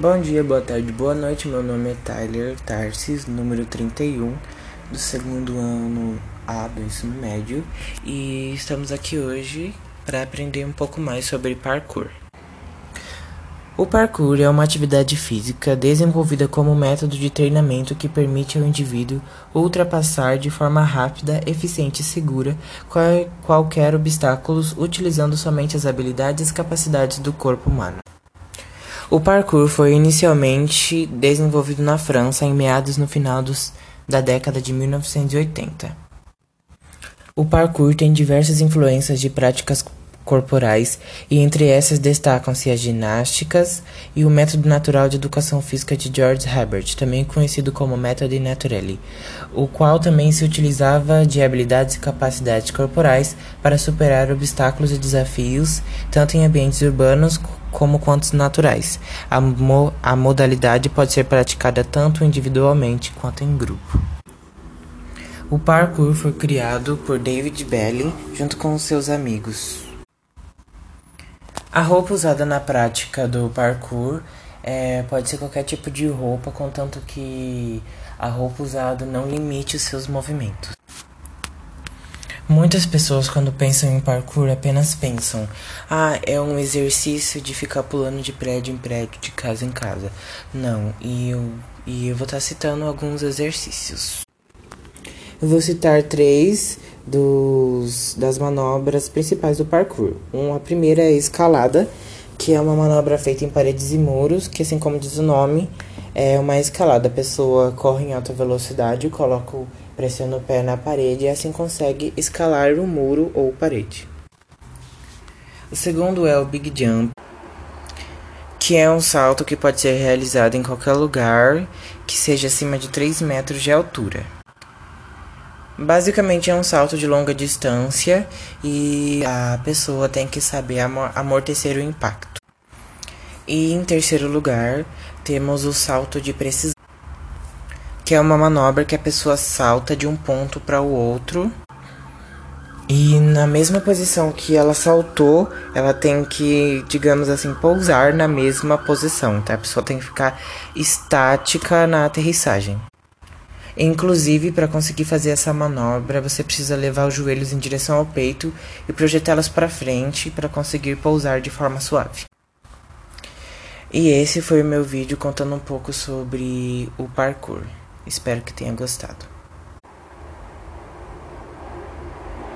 Bom dia, boa tarde, boa noite. Meu nome é Tyler Tarsis, número 31, do segundo ano A do ensino médio, e estamos aqui hoje para aprender um pouco mais sobre parkour. O parkour é uma atividade física desenvolvida como método de treinamento que permite ao indivíduo ultrapassar de forma rápida, eficiente e segura qualquer obstáculo utilizando somente as habilidades e capacidades do corpo humano. O parkour foi inicialmente desenvolvido na França em meados no final dos, da década de 1980. O parkour tem diversas influências de práticas corporais e entre essas destacam-se as ginásticas e o método natural de educação física de George Herbert, também conhecido como método naturale, o qual também se utilizava de habilidades e capacidades corporais para superar obstáculos e desafios, tanto em ambientes urbanos como quanto naturais. A, mo a modalidade pode ser praticada tanto individualmente quanto em grupo. O parkour foi criado por David Belling junto com seus amigos. A roupa usada na prática do parkour é, pode ser qualquer tipo de roupa, contanto que a roupa usada não limite os seus movimentos. Muitas pessoas, quando pensam em parkour, apenas pensam: ah, é um exercício de ficar pulando de prédio em prédio, de casa em casa. Não, e eu, e eu vou estar citando alguns exercícios. Eu vou citar três dos, das manobras principais do parkour. Um, a primeira é a escalada, que é uma manobra feita em paredes e muros, que assim como diz o nome, é uma escalada. A pessoa corre em alta velocidade, coloca o pressiona o pé na parede e assim consegue escalar o muro ou parede. O segundo é o Big Jump, que é um salto que pode ser realizado em qualquer lugar que seja acima de 3 metros de altura. Basicamente é um salto de longa distância e a pessoa tem que saber amortecer o impacto. E em terceiro lugar, temos o salto de precisão, que é uma manobra que a pessoa salta de um ponto para o outro. E na mesma posição que ela saltou, ela tem que, digamos assim, pousar na mesma posição, tá? A pessoa tem que ficar estática na aterrissagem. Inclusive, para conseguir fazer essa manobra, você precisa levar os joelhos em direção ao peito e projetá-los para frente para conseguir pousar de forma suave. E esse foi o meu vídeo contando um pouco sobre o parkour. Espero que tenha gostado.